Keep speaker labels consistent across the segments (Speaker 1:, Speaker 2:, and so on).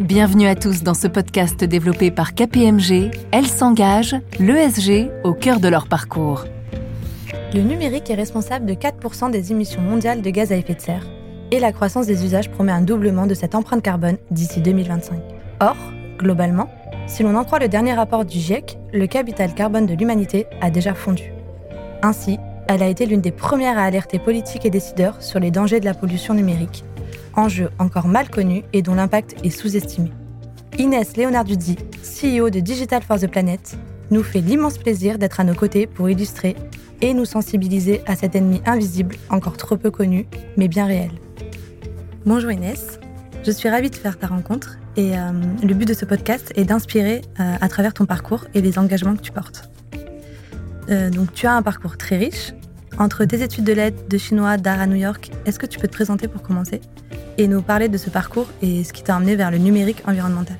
Speaker 1: Bienvenue à tous dans ce podcast développé par KPMG. Elles s'engagent, l'ESG, au cœur de leur parcours.
Speaker 2: Le numérique est responsable de 4% des émissions mondiales de gaz à effet de serre et la croissance des usages promet un doublement de cette empreinte carbone d'ici 2025. Or, globalement, si l'on en croit le dernier rapport du GIEC, le capital carbone de l'humanité a déjà fondu. Ainsi, elle a été l'une des premières à alerter politiques et décideurs sur les dangers de la pollution numérique enjeu encore mal connu et dont l'impact est sous-estimé. Inès Leonarduzzi, CEO de Digital for the Planet, nous fait l'immense plaisir d'être à nos côtés pour illustrer et nous sensibiliser à cet ennemi invisible, encore trop peu connu, mais bien réel. Bonjour Inès, je suis ravie de faire ta rencontre et euh, le but de ce podcast est d'inspirer euh, à travers ton parcours et les engagements que tu portes. Euh, donc tu as un parcours très riche. Entre tes études de lettres, de chinois, d'art à New York, est-ce que tu peux te présenter pour commencer et nous parler de ce parcours et ce qui t'a amené vers le numérique environnemental?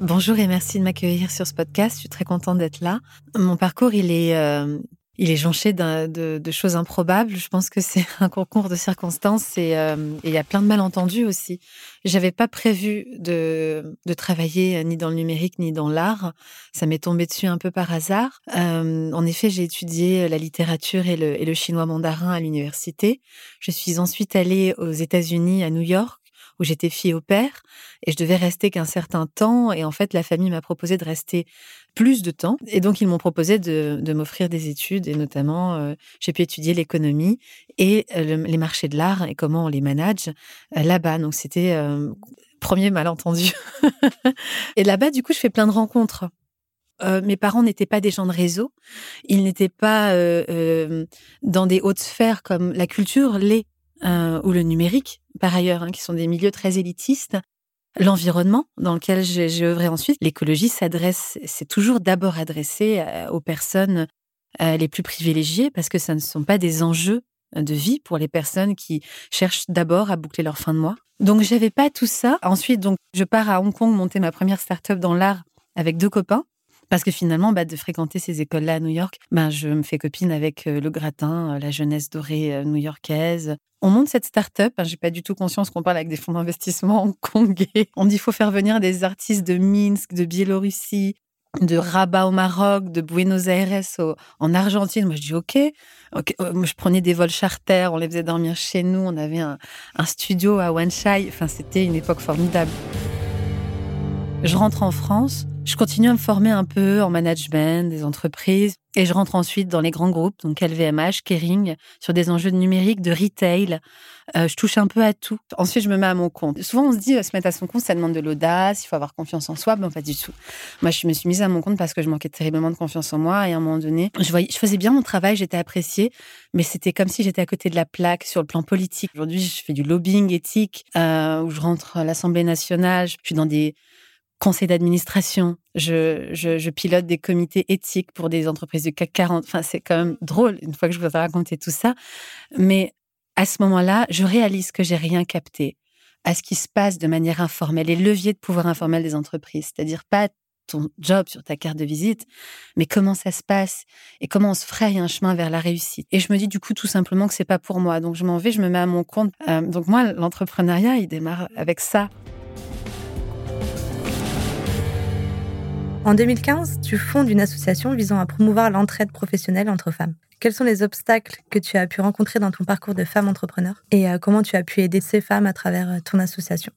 Speaker 3: Bonjour et merci de m'accueillir sur ce podcast. Je suis très contente d'être là. Mon parcours, il est, euh, il est jonché de, de, choses improbables. Je pense que c'est un concours de circonstances euh, et il y a plein de malentendus aussi. J'avais pas prévu de, de travailler ni dans le numérique ni dans l'art. Ça m'est tombé dessus un peu par hasard. Euh, en effet, j'ai étudié la littérature et le, et le chinois mandarin à l'université. Je suis ensuite allée aux États-Unis, à New York où j'étais fille au père et je devais rester qu'un certain temps. Et en fait, la famille m'a proposé de rester plus de temps. Et donc, ils m'ont proposé de, m'offrir des études et notamment, euh, j'ai pu étudier l'économie et euh, les marchés de l'art et comment on les manage euh, là-bas. Donc, c'était premier malentendu. et là-bas, du coup, je fais plein de rencontres. mes parents n'étaient pas des gens de réseau, ils n'étaient pas dans des hautes sphères comme la culture l'est ou le numérique par ailleurs, hein, qui sont des milieux très élitistes. L'environnement dans lequel j'ai œuvré ensuite, l'écologie s'adresse, c'est toujours d'abord adressé euh, aux personnes euh, les plus privilégiées parce que ça ne sont pas des enjeux de vie pour les personnes qui cherchent d'abord à boucler leur fin de mois. Donc j'avais pas tout ça. Ensuite, donc je pars à Hong Kong monter ma première start-up dans l'art avec deux copains. Parce que finalement, bah, de fréquenter ces écoles-là à New York, bah, je me fais copine avec euh, le gratin, la jeunesse dorée new-yorkaise, on monte cette start-up. Hein, j'ai pas du tout conscience qu'on parle avec des fonds d'investissement hongkongais. On dit qu'il faut faire venir des artistes de Minsk, de Biélorussie, de Rabat au Maroc, de Buenos Aires en Argentine. Moi, je dis OK. Euh, je prenais des vols charter, on les faisait dormir chez nous. On avait un, un studio à Wanshai. Enfin, c'était une époque formidable. Je rentre en France. Je continue à me former un peu en management des entreprises et je rentre ensuite dans les grands groupes, donc LVMH, Kering, sur des enjeux de numérique, de retail. Euh, je touche un peu à tout. Ensuite, je me mets à mon compte. Souvent, on se dit, euh, se mettre à son compte, ça demande de l'audace, il faut avoir confiance en soi. Mais pas du tout. Moi, je me suis mise à mon compte parce que je manquais terriblement de confiance en moi. Et à un moment donné, je, voyais, je faisais bien mon travail, j'étais appréciée, mais c'était comme si j'étais à côté de la plaque sur le plan politique. Aujourd'hui, je fais du lobbying éthique, euh, où je rentre à l'Assemblée nationale, je suis dans des conseil d'administration, je, pilote des comités éthiques pour des entreprises du CAC 40. Enfin, c'est quand même drôle une fois que je vous ai raconté tout ça. Mais à ce moment-là, je réalise que j'ai rien capté à ce qui se passe de manière informelle, les leviers de pouvoir informel des entreprises, c'est-à-dire pas ton job sur ta carte de visite, mais comment ça se passe et comment on se fraye un chemin vers la réussite. Et je me dis du coup tout simplement que c'est pas pour moi, donc je m'en vais, je me mets à mon compte. Euh, donc moi, l'entrepreneuriat, il démarre avec ça.
Speaker 2: En 2015, tu fondes une association visant à promouvoir l'entraide professionnelle entre femmes. Quels sont les obstacles que tu as pu rencontrer dans ton parcours de femme entrepreneur et euh, comment tu as pu aider ces femmes à travers euh, ton association?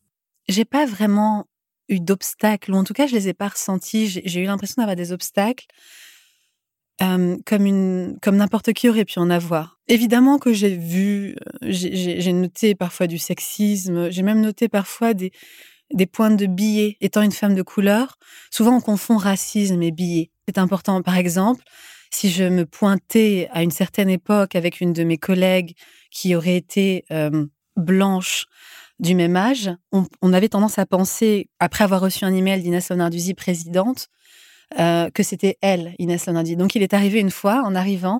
Speaker 3: J'ai pas vraiment eu d'obstacles, ou en tout cas, je les ai pas ressentis. J'ai eu l'impression d'avoir des obstacles euh, comme comme n'importe qui aurait pu en avoir. Évidemment que j'ai vu, j'ai noté parfois du sexisme, j'ai même noté parfois des des points de billets. Étant une femme de couleur, souvent on confond racisme et billets. C'est important. Par exemple, si je me pointais à une certaine époque avec une de mes collègues qui aurait été euh, blanche du même âge, on, avait tendance à penser, après avoir reçu un email d'Inès Sonarduzi, présidente, euh, que c'était elle, Inès Leonardi. Donc il est arrivé une fois, en arrivant,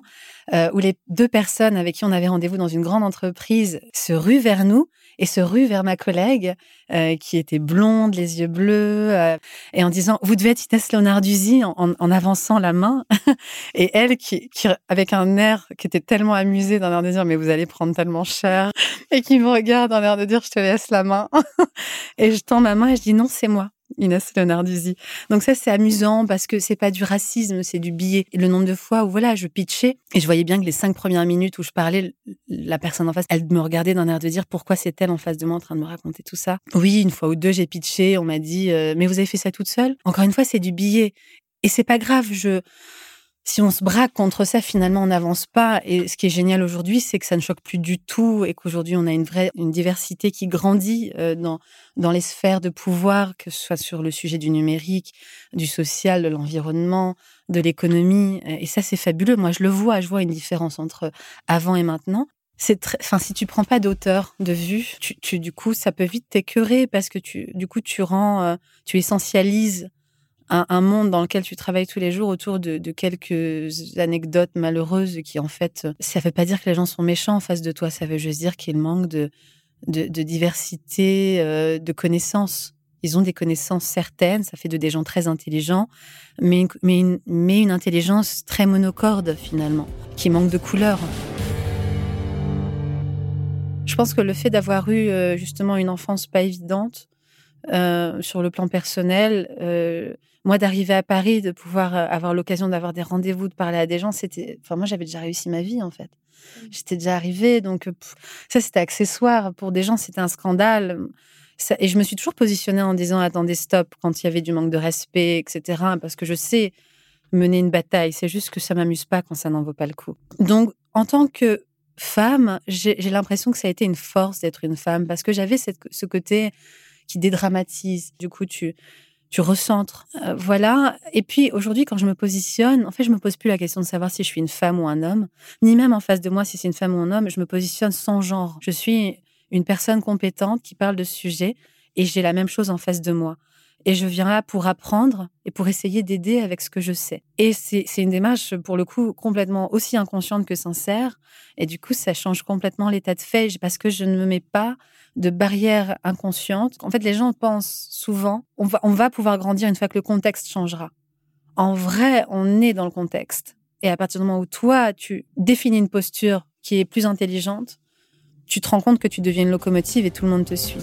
Speaker 3: euh, où les deux personnes avec qui on avait rendez-vous dans une grande entreprise se ruent vers nous et se ruent vers ma collègue euh, qui était blonde, les yeux bleus, et en disant vous devez être Inès Leonardi en, en, avançant la main. et elle qui, qui, avec un air qui était tellement amusé d'un air de dire mais vous allez prendre tellement cher et qui me regarde d'un air de dire je te laisse la main. et je tends ma main et je dis non c'est moi. Inès Leonarduzzi. Donc ça, c'est amusant parce que c'est pas du racisme, c'est du billet. Et le nombre de fois où voilà, je pitchais et je voyais bien que les cinq premières minutes où je parlais, la personne en face, elle me regardait d'un air de dire pourquoi c'est elle en face de moi en train de me raconter tout ça. Oui, une fois ou deux, j'ai pitché, on m'a dit euh, mais vous avez fait ça toute seule? Encore une fois, c'est du billet et c'est pas grave. Je si on se braque contre ça, finalement, on n'avance pas. Et ce qui est génial aujourd'hui, c'est que ça ne choque plus du tout et qu'aujourd'hui, on a une vraie une diversité qui grandit euh, dans dans les sphères de pouvoir, que ce soit sur le sujet du numérique, du social, de l'environnement, de l'économie. Et ça, c'est fabuleux. Moi, je le vois. Je vois une différence entre avant et maintenant. C'est très, enfin, si tu prends pas d'auteur de vue, tu, tu, du coup, ça peut vite t'écœurer parce que tu, du coup, tu rends, euh, tu essentialises un, monde dans lequel tu travailles tous les jours autour de, quelques anecdotes malheureuses qui, en fait, ça ne veut pas dire que les gens sont méchants en face de toi. Ça veut juste dire qu'il manque de, de, diversité, euh, de connaissances. Ils ont des connaissances certaines, ça fait de des gens très intelligents, mais, mais, une, mais une intelligence très monocorde finalement, qui manque de couleurs. Je pense que le fait d'avoir eu euh, justement une enfance pas évidente, euh, sur le plan personnel, moi, d'arriver à Paris, de pouvoir euh, avoir l'occasion d'avoir des rendez-vous, de parler à des gens, c'était. Enfin, moi, j'avais déjà réussi ma vie, en fait. Mmh. J'étais déjà arrivée, donc euh, ça, c'était accessoire. Pour des gens, c'était un scandale. et je me suis toujours positionnée en disant attendez, stop, quand il y avait du manque de respect, etc. Parce que je sais mener une bataille. C'est juste que ça m'amuse pas quand ça n'en vaut pas le coup. Donc, en tant que femme, j'ai l'impression que ça a été une force d'être une femme parce que j'avais ce côté qui dédramatise. Du coup, tu, tu recentres. Euh, voilà. Et puis aujourd'hui, quand je me positionne, en fait, je me pose plus la question de savoir si je suis une femme ou un homme, ni même en face de moi si c'est une femme ou un homme. Je me positionne sans genre. Je suis une personne compétente qui parle de ce sujet et j'ai la même chose en face de moi. Et je viens là pour apprendre et pour essayer d'aider avec ce que je sais. Et c'est une démarche, pour le coup, complètement aussi inconsciente que sincère. Et du coup, ça change complètement l'état de fait parce que je ne me mets pas de barrières inconscientes. En fait, les gens pensent souvent, on va, on va pouvoir grandir une fois que le contexte changera. En vrai, on est dans le contexte. Et à partir du moment où toi, tu définis une posture qui est plus intelligente, tu te rends compte que tu deviens une locomotive et tout le monde te suit.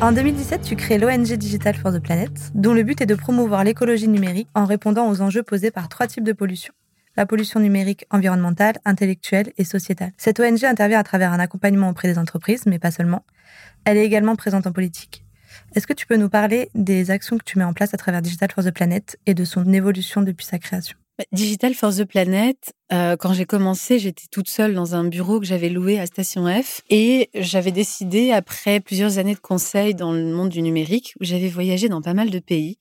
Speaker 2: En 2017, tu crées l'ONG Digital for the Planet, dont le but est de promouvoir l'écologie numérique en répondant aux enjeux posés par trois types de pollution la pollution numérique environnementale, intellectuelle et sociétale. Cette ONG intervient à travers un accompagnement auprès des entreprises, mais pas seulement. Elle est également présente en politique. Est-ce que tu peux nous parler des actions que tu mets en place à travers Digital for the Planet et de son évolution depuis sa création?
Speaker 3: Digital for the Planet, euh, quand j'ai commencé, j'étais toute seule dans un bureau que j'avais loué à Station F et j'avais décidé, après plusieurs années de conseils dans le monde du numérique, où j'avais voyagé dans pas mal de pays,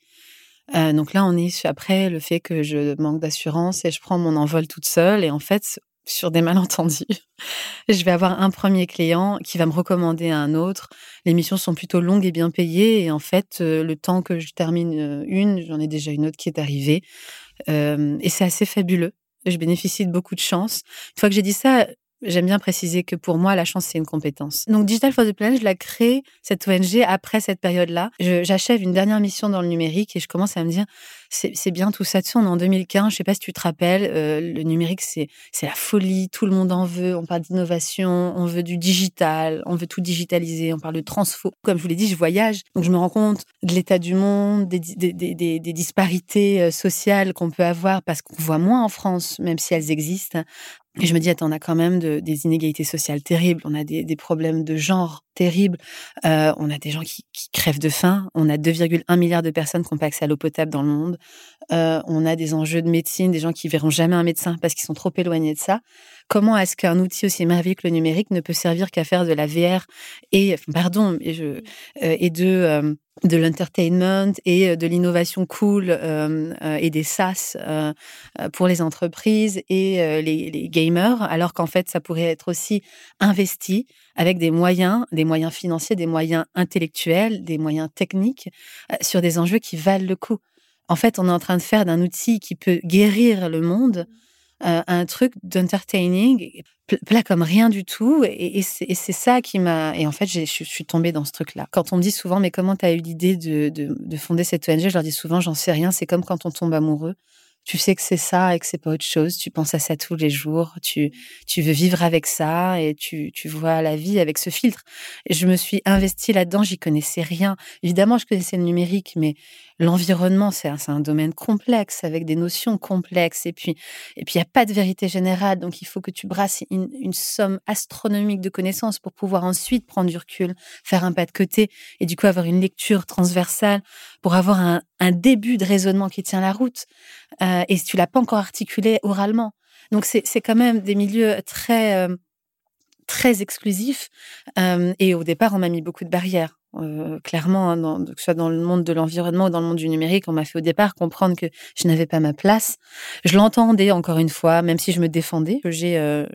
Speaker 3: euh, donc là, on est après le fait que je manque d'assurance et je prends mon envol toute seule. Et en fait, sur des malentendus, je vais avoir un premier client qui va me recommander un autre. Les missions sont plutôt longues et bien payées. Et en fait, euh, le temps que je termine une, j'en ai déjà une autre qui est arrivée. Et c'est assez fabuleux. Je bénéficie de beaucoup de chance. Une fois que j'ai dit ça, J'aime bien préciser que pour moi, la chance, c'est une compétence. Donc, Digital for the Planet, je la crée, cette ONG, après cette période-là. J'achève une dernière mission dans le numérique et je commence à me dire, c'est bien tout ça. Tu sais, on est en 2015, je sais pas si tu te rappelles, euh, le numérique, c'est la folie, tout le monde en veut. On parle d'innovation, on veut du digital, on veut tout digitaliser, on parle de transfo. Comme je vous l'ai dit, je voyage, donc je me rends compte de l'état du monde, des disparités euh, sociales qu'on peut avoir parce qu'on voit moins en France, même si elles existent. Et je me dis, attends, on a quand même des inégalités sociales terribles, on a des, des problèmes de genre terribles, euh, on a des gens qui, qui, crèvent de faim, on a 2,1 milliards de personnes qui n'ont pas accès à l'eau potable dans le monde, euh, on a des enjeux de médecine, des gens qui verront jamais un médecin parce qu'ils sont trop éloignés de ça. Comment est-ce qu'un outil aussi merveilleux que le numérique ne peut servir qu'à faire de la VR et, pardon, et, je, euh, et de de l'entertainment et de l'innovation cool et des SaaS pour les entreprises et les, les, gamers, alors qu'en fait, ça pourrait être aussi investi avec des moyens, des moyens financiers, des moyens intellectuels, des moyens techniques sur des enjeux qui valent le coup. en fait, on est en train de faire d'un outil qui peut guérir le monde euh, un truc d'entertaining, plat comme rien du tout. Et, c'est ça qui m'a. Et en fait, je suis tombée dans ce truc-là. Quand on me dit souvent, mais comment tu as eu l'idée de, de, fonder cette ONG Je leur dis souvent, j'en sais rien. C'est comme quand on tombe amoureux tu sais que c'est ça et que c'est pas autre chose. Tu penses à ça tous les jours. Tu, tu veux vivre avec ça et tu, tu vois la vie avec ce filtre. Et je me suis investie là-dedans. J'y connaissais rien. Évidemment, je connaissais le numérique, mais l'environnement, c'est un, un, domaine complexe avec des notions complexes. Et puis, et puis, il n'y a pas de vérité générale. Donc, il faut que tu brasses une, une, somme astronomique de connaissances pour pouvoir ensuite prendre du recul, faire un pas de côté et du coup avoir une lecture transversale pour avoir un, un début de raisonnement qui tient la route. Euh, et tu l'as pas encore articulé oralement. Donc, c'est quand même des milieux très, euh, très exclusifs. Euh, et au départ, on m'a mis beaucoup de barrières. Euh, clairement, hein, que ce soit dans le monde de l'environnement ou dans le monde du numérique, on m'a fait au départ comprendre que je n'avais pas ma place. Je l'entendais encore une fois, même si je me défendais. J'ai, euh,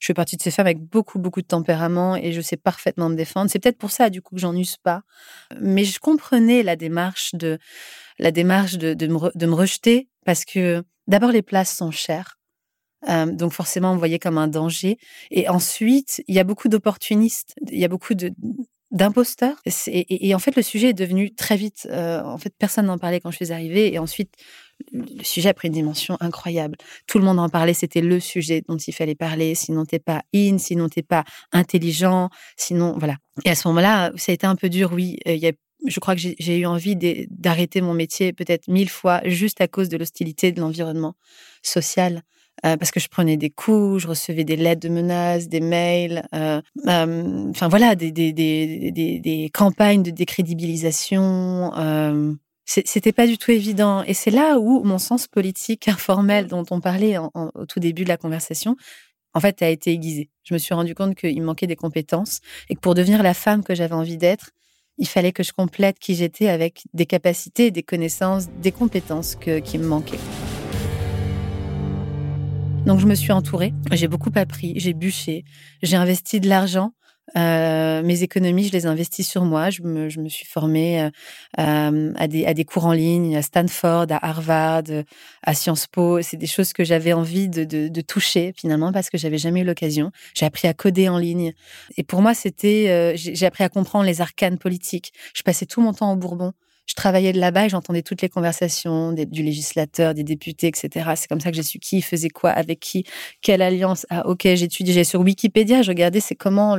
Speaker 3: je fais partie de ces femmes avec beaucoup, beaucoup de tempérament et je sais parfaitement me défendre. C'est peut-être pour ça, du coup, que j'en use pas. Mais je comprenais la démarche de, la démarche de, de, me, de me rejeter parce que d'abord, les places sont chères. Euh, donc forcément, on voyait comme un danger. Et ensuite, il y a beaucoup d'opportunistes. Il y a beaucoup de, d'imposteurs. Et, en fait, le sujet est devenu très vite. Euh, en fait, personne n'en parlait quand je suis arrivée. Et ensuite, le sujet a pris une dimension incroyable. Tout le monde en parlait. C'était le sujet dont il fallait parler. Sinon, t'es pas in. Sinon, t'es pas intelligent. Sinon, voilà. Et à ce moment-là, ça a été un peu dur. Oui, euh, il y a je crois que j'ai eu envie d'arrêter mon métier peut-être mille fois juste à cause de l'hostilité de l'environnement social. Euh, parce que je prenais des coups, je recevais des lettres de menaces, des mails, euh, euh, enfin voilà, des, des, des, des, campagnes de décrédibilisation. C'était pas du tout évident. Et c'est là où mon sens politique informel dont on parlait au tout début de la conversation, en fait, a été aiguisé. Je me suis rendu compte qu'il me manquait des compétences et que pour devenir la femme que j'avais envie d'être, il fallait que je complète qui j'étais avec des capacités, des connaissances, des compétences que, qui me manquaient. Donc je me suis entourée, j'ai beaucoup appris, j'ai bûché, j'ai investi de l'argent. Euh, mes économies, je les ai investies sur moi. Je me, je me suis formée euh, euh, à, des, à des cours en ligne, à Stanford, à Harvard, à Sciences Po. C'est des choses que j'avais envie de, de, de, toucher finalement parce que j'avais jamais eu l'occasion. J'ai appris à coder en ligne. Et pour moi, c'était, euh, j'ai appris à comprendre les arcanes politiques. Je passais tout mon temps au Bourbon je travaillais de là-bas et j'entendais toutes les conversations du législateur, des députés, etc. C'est comme ça que j'ai su qui faisait quoi, avec qui, quelle alliance. Ah, ok, j'étudiais, j'ai sur Wikipédia, je regardais c'est comment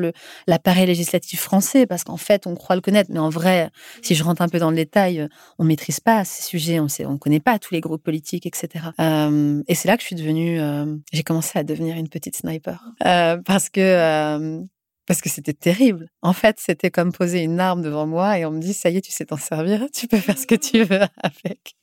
Speaker 3: l'appareil législatif français, parce qu'en fait, on croit le connaître, mais en vrai, si je rentre un peu dans le détail, on maîtrise pas ces sujets, on on connaît pas tous les groupes politiques, etc. Euh, et c'est là que je suis devenue, euh, j'ai commencé à devenir une petite sniper, euh, parce que euh, parce que c'était terrible. En fait, c'était comme poser une arme devant moi et on me dit, ça y est, tu sais t'en servir, tu peux faire ce que tu veux avec.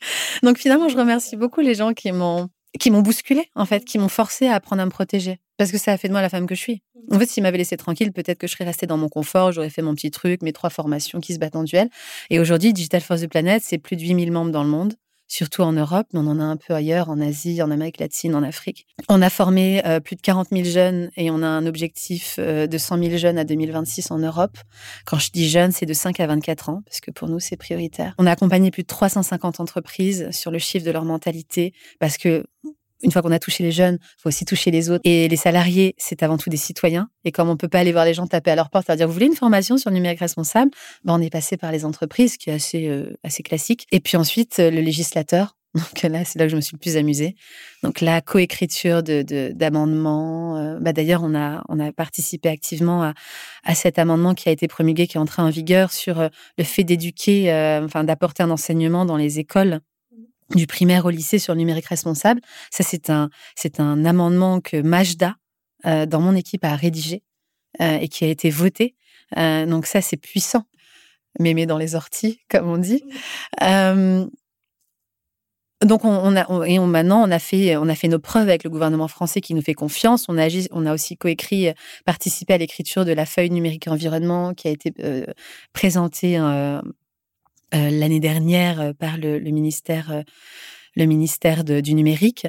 Speaker 3: Donc finalement, je remercie beaucoup les gens qui m'ont qui m'ont bousculé, en fait, qui m'ont forcé à apprendre à me protéger. Parce que ça a fait de moi la femme que je suis. En fait, s'ils m'avaient laissé tranquille, peut-être que je serais restée dans mon confort, j'aurais fait mon petit truc, mes trois formations qui se battent en duel. Et aujourd'hui, Digital Force the Planet, c'est plus de 8000 membres dans le monde surtout en Europe, mais on en a un peu ailleurs, en Asie, en Amérique latine, en Afrique. On a formé euh, plus de 40 000 jeunes et on a un objectif euh, de 100 000 jeunes à 2026 en Europe. Quand je dis jeunes, c'est de 5 à 24 ans, parce que pour nous, c'est prioritaire. On a accompagné plus de 350 entreprises sur le chiffre de leur mentalité, parce que une fois qu'on a touché les jeunes, il faut aussi toucher les autres. Et les salariés, c'est avant tout des citoyens. Et comme on peut pas aller voir les gens taper à leur porte et dire, vous voulez une formation sur le numérique responsable? Ben, On est passé par les entreprises, qui est assez, euh, assez classique. Et puis ensuite, euh, le législateur. Donc là, c'est là que je me suis le plus amusée. Donc la coécriture de, d'amendements. Euh, bah, d'ailleurs, on a, on a participé activement à, à cet amendement qui a été promulgué, qui est entré en vigueur sur le fait d'éduquer, enfin d'apporter un enseignement dans les écoles du primaire au lycée sur le numérique responsable. Ça, c'est un, c'est un amendement que Majda, euh, dans mon équipe, a rédigé euh, et qui a été voté. Euh, donc ça, c'est puissant. Mémé dans les orties, comme on dit. donc on, a et on, maintenant on a fait on a fait nos preuves avec le gouvernement français qui nous fait confiance. On a on a aussi coécrit participé à l'écriture de la feuille numérique environnement qui a été présentée euh, l'année dernière euh, par le, ministère, euh, le ministère du numérique.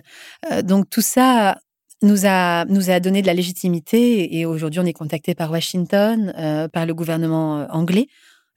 Speaker 3: donc tout ça nous a nous a donné de la légitimité et aujourd'hui on est contacté par Washington, par le gouvernement anglais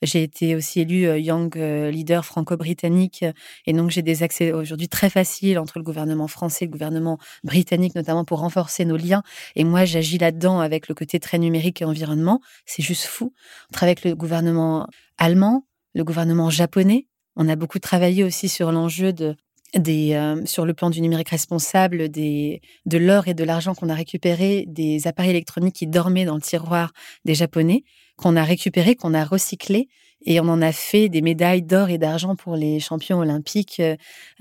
Speaker 3: J'ai été aussi élue Young Leader franco-britannique et donc j'ai des accès aujourd'hui très faciles entre le gouvernement français et le gouvernement britannique, notamment pour renforcer nos liens. Et moi, j'agis là-dedans avec le côté très numérique et environnement. C'est juste fou. On travaille avec le gouvernement allemand, le gouvernement japonais. On a beaucoup travaillé aussi sur l'enjeu de des, euh, sur le plan du numérique responsable, des, de l'or et de l'argent qu'on a récupéré des appareils électroniques qui dormaient dans le tiroir des Japonais qu'on a récupéré, qu'on a recyclé, et on en a fait des médailles d'or et d'argent pour les champions olympiques euh,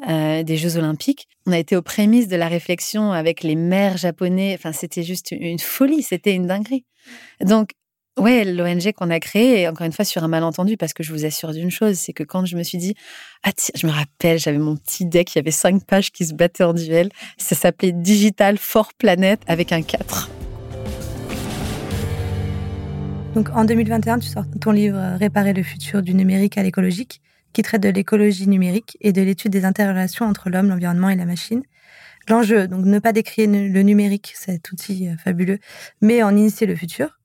Speaker 3: euh, des Jeux olympiques. On a été aux prémices de la réflexion avec les maires japonais. Enfin, c'était juste une folie, c'était une dinguerie. Donc, ouais, l'ONG qu'on a créée, encore une fois sur un malentendu, parce que je vous assure d'une chose, c'est que quand je me suis dit, ah tiens, je me rappelle, j'avais mon petit deck, il y avait cinq pages qui se battaient en duel. Ça s'appelait Digital for Planet avec un 4.
Speaker 2: Donc en 2021, tu sors ton livre euh, Réparer le futur du numérique à l'écologique, qui traite de l'écologie numérique et de l'étude des interrelations entre l'homme, l'environnement et la machine. L'enjeu, donc ne pas décrire le numérique, cet outil euh, fabuleux, mais en initier le futur.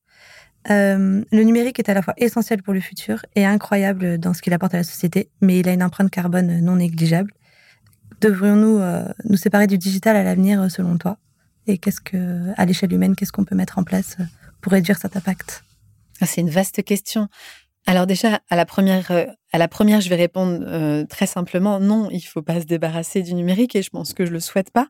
Speaker 2: Euh, le numérique est à la fois essentiel pour le futur et incroyable dans ce qu'il apporte à la société, mais il a une empreinte carbone non négligeable. Devrions-nous nous séparer du digital à l'avenir selon toi? Et qu'est-ce que, à l'échelle humaine, qu'est-ce qu'on peut mettre en place pour réduire cet impact?
Speaker 3: Ah, c'est une vaste question. Alors déjà, à la première, euh, à la première, je vais répondre euh, très simplement non, il faut pas se débarrasser du numérique et je pense que je le souhaite pas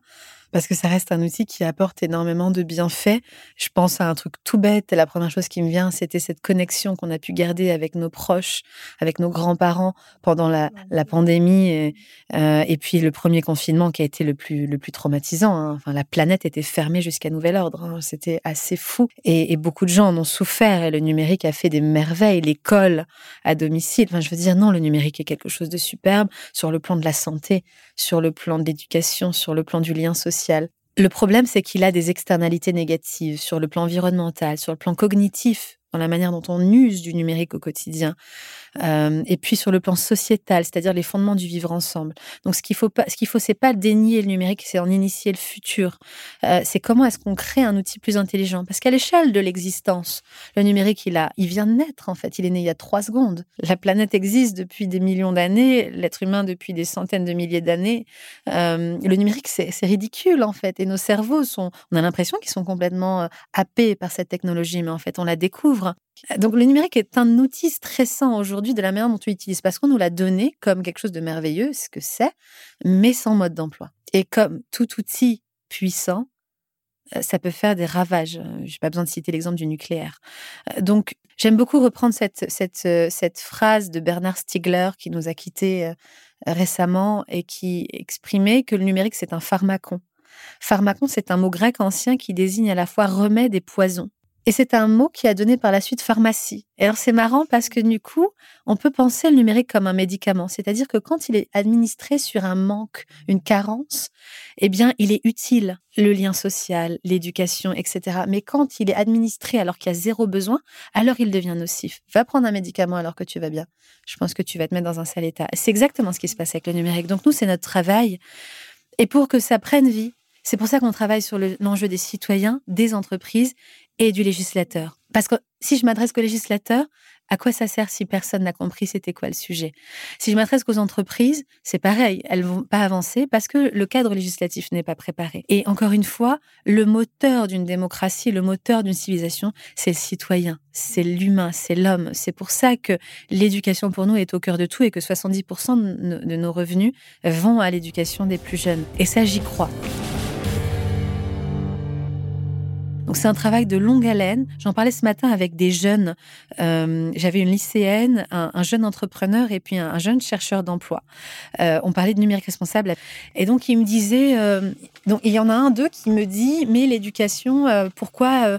Speaker 3: parce que ça reste un outil qui apporte énormément de bienfaits. Je pense à un truc tout bête. La première chose qui me vient, c'était cette connexion qu'on a pu garder avec nos proches, avec nos grands-parents pendant la, la pandémie et, euh, et, puis le premier confinement qui a été le plus, le plus traumatisant. Hein. Enfin, la planète était fermée jusqu'à nouvel ordre. Hein. C'était assez fou. Et, et, beaucoup de gens en ont souffert et le numérique a fait des merveilles. L'école à domicile. Enfin, je veux dire, non, le numérique est quelque chose de superbe sur le plan de la santé, sur le plan de l'éducation, sur le plan du lien social. Le problème, c'est qu'il a des externalités négatives sur le plan environnemental, sur le plan cognitif, dans la manière dont on use du numérique au quotidien. Euh, et puis sur le plan sociétal, c'est-à-dire les fondements du vivre ensemble. Donc ce qu'il faut pas, ce qu'il faut, c'est pas dénier le numérique, c'est en initier le futur. Euh, c'est comment est-ce qu'on crée un outil plus intelligent? Parce qu'à l'échelle de l'existence, le numérique, il a, il vient de naître en fait. Il est né il y a trois secondes. La planète existe depuis des millions d'années, l'être humain depuis des centaines de milliers d'années. Euh, le numérique, c'est ridicule en fait. Et nos cerveaux sont, on a l'impression qu'ils sont complètement happés par cette technologie, mais en fait, on la découvre. Donc le numérique est un outil stressant aujourd'hui de la manière dont on l'utilise parce qu'on nous l'a donné comme quelque chose de merveilleux, ce que c'est, mais sans mode d'emploi. Et comme tout outil puissant, euh, ça peut faire des ravages. Euh, Je n'ai pas besoin de citer l'exemple du nucléaire. Euh, donc j'aime beaucoup reprendre cette, cette, cette phrase de Bernard Stiegler qui nous a quittés récemment et qui exprimait que le numérique c'est un pharmacon. Pharmacon, c'est un mot grec ancien qui désigne à la fois remède et poison. Et c'est un mot qui a donné par la suite pharmacie. Et alors c'est marrant parce que du coup, on peut penser le numérique comme un médicament, c'est-à-dire que quand il est administré sur un manque, une carence, eh bien, il est utile, le lien social, l'éducation, etc. Mais quand il est administré alors qu'il y a zéro besoin, alors il devient nocif. Va prendre un médicament alors que tu vas bien. Je pense que tu vas te mettre dans un sale état. C'est exactement ce qui se passe avec le numérique. Donc nous, c'est notre travail. Et pour que ça prenne vie, c'est pour ça qu'on travaille sur l'enjeu des citoyens, des entreprises et du législateur. Parce que si je m'adresse qu'au législateur, à quoi ça sert si personne n'a compris c'était quoi le sujet? Si je m'adresse qu'aux entreprises, c'est pareil, elles vont pas avancer parce que le cadre législatif n'est pas préparé. Et encore une fois, le moteur d'une démocratie, le moteur d'une civilisation, c'est le citoyen, c'est l'humain, c'est l'homme. C'est pour ça que l'éducation pour nous est au cœur de tout et que 70% de nos revenus vont à l'éducation des plus jeunes. Et ça, j'y crois. Donc c'est un travail de longue haleine. J'en parlais ce matin avec des jeunes. Euh, J'avais une lycéenne, un, jeune entrepreneur et puis un, jeune chercheur d'emploi. Euh, on parlait de numérique responsable. Et donc il me disait, euh, donc il y en a un d'eux qui me dit, mais l'éducation, pourquoi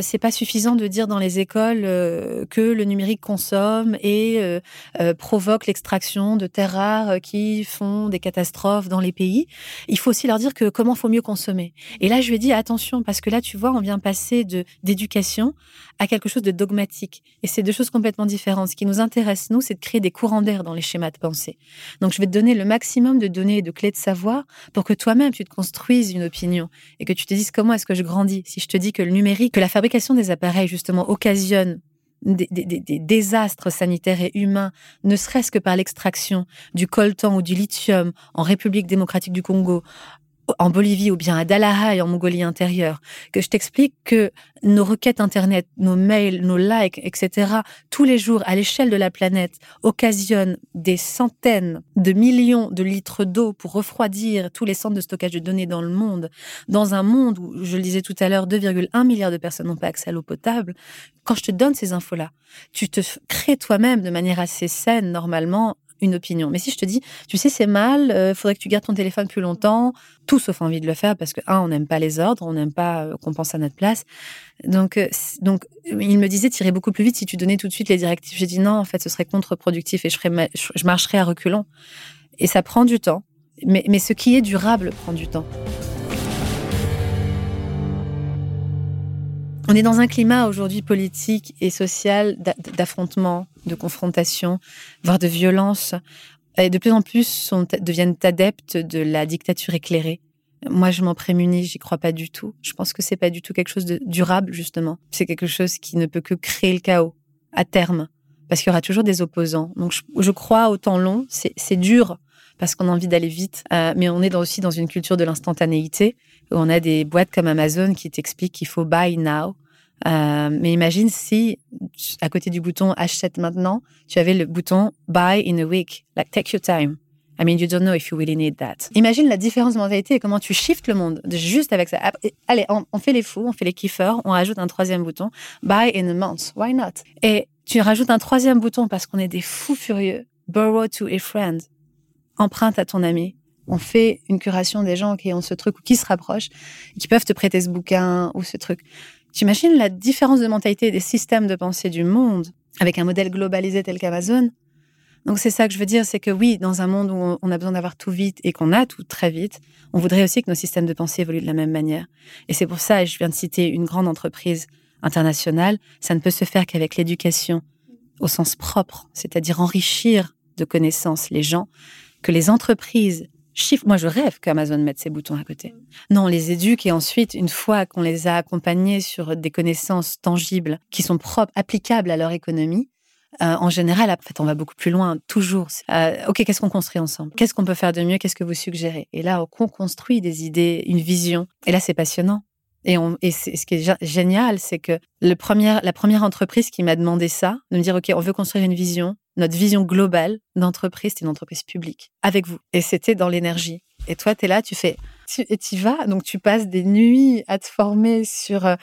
Speaker 3: c'est pas suffisant de dire dans les écoles que le numérique consomme et provoque l'extraction de terres rares qui font des catastrophes dans les pays? Il faut aussi leur dire que comment faut mieux consommer. Et là je lui ai dit attention parce que là tu vois on vient passer de d'éducation à quelque chose de dogmatique. Et c'est deux choses complètement différentes. Ce qui nous intéresse, nous, c'est de créer des courants d'air dans les schémas de pensée. Donc, je vais te donner le maximum de données et de clés de savoir pour que toi-même, tu te construises une opinion et que tu te dises comment est-ce que je grandis. Si je te dis que le numérique, que la fabrication des appareils, justement, occasionne des, désastres sanitaires et humains, ne serait-ce que par l'extraction du coltan ou du lithium en République démocratique du Congo, en Bolivie ou bien à Dalahaï en Mongolie intérieure, que je t'explique que nos requêtes Internet, nos mails, nos likes, etc., tous les jours à l'échelle de la planète, occasionnent des centaines de millions de litres d'eau pour refroidir tous les centres de stockage de données dans le monde, dans un monde où, je le disais tout à l'heure, 2,1 milliards de personnes n'ont pas accès à l'eau potable. Quand je te donne ces infos-là, tu te crées toi-même de manière assez saine, normalement, une opinion. Mais si je te dis, tu sais, c'est mal, euh, faudrait que tu gardes ton téléphone plus longtemps, tout sauf envie de le faire parce que, un, on n'aime pas les ordres, on n'aime pas euh, qu'on pense à notre place. Donc, euh, donc, il me disait, tirer beaucoup plus vite si tu donnais tout de suite les directives. J'ai dit non, en fait, ce serait contre-productif et je, je marcherais à reculons. Et ça prend du temps. Mais, mais ce qui est durable prend du temps. On est dans un climat aujourd'hui politique et social d'affrontement, de confrontation, voire de violence. Et de plus en plus sont, deviennent adeptes de la dictature éclairée. Moi, je m'en prémunis, j'y crois pas du tout. Je pense que c'est pas du tout quelque chose de durable, justement. C'est quelque chose qui ne peut que créer le chaos à terme, parce qu'il y aura toujours des opposants. Donc, je, crois au temps long. C'est dur parce qu'on a envie d'aller vite, euh, mais on est aussi dans une culture de l'instantanéité on a des boîtes comme Amazon qui t'expliquent qu'il faut buy now. Euh, mais imagine si, à côté du bouton achète maintenant, tu avais le bouton buy in a week, like take your time. I mean, you don't know if you really need that. Imagine la différence de mentalité et comment tu shifts le monde juste avec ça. Allez, on, fait les fous, on fait les kiffeurs, on rajoute un troisième bouton, buy in a month, why not? Et tu rajoutes un troisième bouton parce qu'on est des fous furieux, borrow to a friend, emprunte à ton ami. On fait une curation des gens qui ont ce truc ou qui se rapprochent, qui peuvent te prêter ce bouquin ou ce truc. T'imagines la différence de mentalité des systèmes de pensée du monde avec un modèle globalisé tel qu'Amazon? Donc c'est ça que je veux dire, c'est que oui, dans un monde où on a besoin d'avoir tout vite et qu'on a tout très vite, on voudrait aussi que nos systèmes de pensée évoluent de la même manière. Et c'est pour ça, et je viens de citer une grande entreprise internationale, ça ne peut se faire qu'avec l'éducation au sens propre, c'est-à-dire enrichir de connaissances les gens, que les entreprises Moi, je rêve qu'Amazon mette ses boutons à côté. Non, on les éduque et ensuite, une fois qu'on les a accompagnés sur des connaissances tangibles qui sont propres, applicables à leur économie, euh, en général, en fait, on va beaucoup plus loin, toujours. Euh, ok, qu'est-ce qu'on construit ensemble? Qu'est-ce qu'on peut faire de mieux? Qu'est-ce que vous suggérez? Et là, on construit des idées, une vision. Et là, c'est passionnant. Et, ce qui est génial, c'est que le la première entreprise qui m'a demandé ça, de me dire, OK, on veut construire une vision, notre vision globale d'entreprise, c'est une entreprise publique, avec vous. Et c'était dans l'énergie. Et toi, tu es là, tu fais, et tu vas, donc tu passes des nuits à te former sur, euh,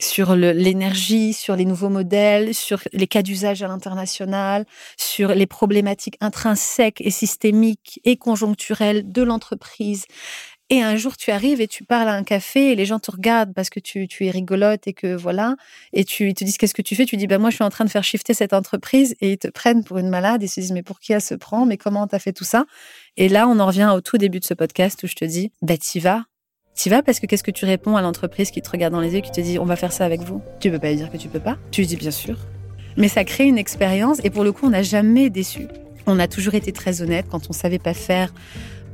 Speaker 3: sur l'énergie, sur les nouveaux modèles, sur les cas d'usage à l'international, sur les problématiques intrinsèques et systémiques et conjoncturelles de l'entreprise, et un jour, tu arrives et tu parles à un café et les gens te regardent parce que tu, es rigolote et que voilà. Et tu ils te disent qu'est-ce que tu fais? Tu dis bah moi je suis en train de faire shifter cette entreprise et ils te prennent pour une malade et se disent mais pour qui elle se prend? Mais comment t'as fait tout ça? Et là on en revient au tout début de ce podcast où je te dis bah t'y vas. T'y vas parce que qu'est-ce que tu réponds à l'entreprise qui te regarde dans les yeux qui te dit on va faire ça avec vous? Tu peux pas lui dire que tu peux pas? Tu lui dis bien sûr. Mais ça crée une expérience et pour le coup on n'a jamais déçu. On a toujours été très honnête quand on savait pas faire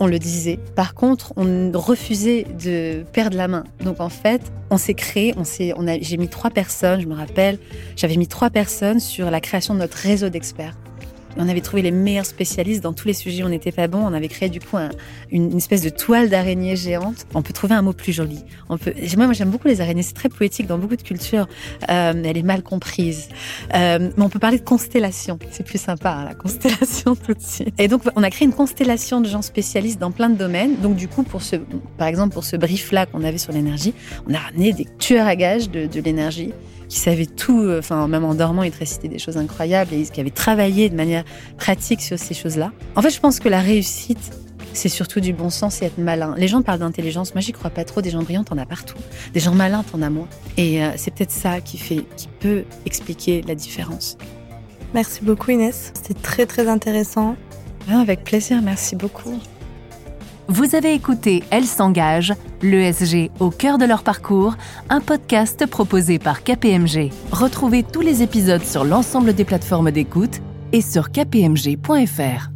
Speaker 3: on le disait. Par contre, on refusait de perdre la main. Donc en fait, on s'est créé, on s'est, a, j'ai mis trois personnes, je me rappelle, j'avais mis trois personnes sur la création de notre réseau d'experts. On avait trouvé les meilleurs spécialistes dans tous les sujets où on n'était pas bon. On avait créé du coup une, espèce de toile d'araignée géante. On peut trouver un mot plus joli. On peut. Moi, j'aime beaucoup les araignées. C'est très poétique dans beaucoup de cultures. Euh, elle est mal comprise. Euh, mais on peut parler de constellation. C'est plus sympa hein, la constellation tout de suite. Et donc, on a créé une constellation de gens spécialistes dans plein de domaines. Donc, du coup, pour ce, par exemple, pour ce brief-là qu'on avait sur l'énergie, on a ramené des tueurs à gages de l'énergie qui savait tout, euh, enfin même en dormant, il te récitait des choses incroyables et qui avait travaillé de manière pratique sur ces choses-là. En fait, je pense que la réussite, c'est surtout du bon sens et être malin. Les gens parlent d'intelligence, moi j'y crois pas trop. Des gens brillants, t'en as partout. Des gens malins, t'en as moins. Et euh, c'est peut-être ça qui fait, qui peut expliquer la différence.
Speaker 2: Merci beaucoup Inès, c'était très très intéressant.
Speaker 3: Ah, avec plaisir, merci beaucoup.
Speaker 1: Vous avez écouté Elle s'engage, l'ESG au cœur de leur parcours, un podcast proposé par KPMG. Retrouvez tous les épisodes sur l'ensemble des plateformes d'écoute et sur kpmg.fr.